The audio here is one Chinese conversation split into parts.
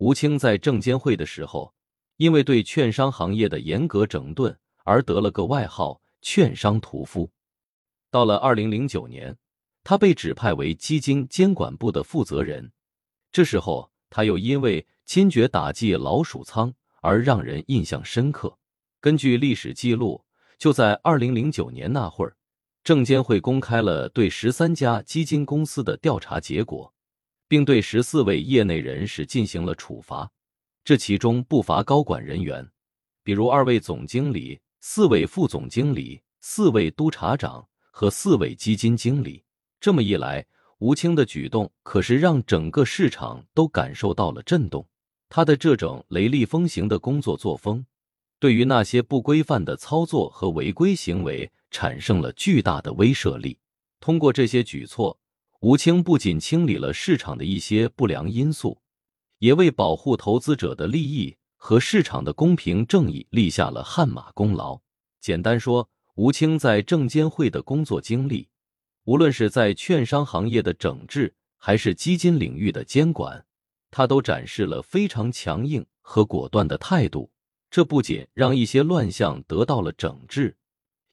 吴清在证监会的时候，因为对券商行业的严格整顿而得了个外号“券商屠夫”。到了二零零九年，他被指派为基金监管部的负责人，这时候他又因为坚决打击老鼠仓而让人印象深刻。根据历史记录，就在二零零九年那会儿，证监会公开了对十三家基金公司的调查结果。并对十四位业内人士进行了处罚，这其中不乏高管人员，比如二位总经理、四位副总经理、四位督察长和四位基金经理。这么一来，吴清的举动可是让整个市场都感受到了震动。他的这种雷厉风行的工作作风，对于那些不规范的操作和违规行为产生了巨大的威慑力。通过这些举措。吴清不仅清理了市场的一些不良因素，也为保护投资者的利益和市场的公平正义立下了汗马功劳。简单说，吴清在证监会的工作经历，无论是在券商行业的整治，还是基金领域的监管，他都展示了非常强硬和果断的态度。这不仅让一些乱象得到了整治，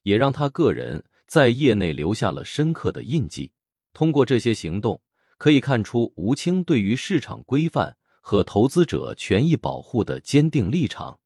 也让他个人在业内留下了深刻的印记。通过这些行动，可以看出吴清对于市场规范和投资者权益保护的坚定立场。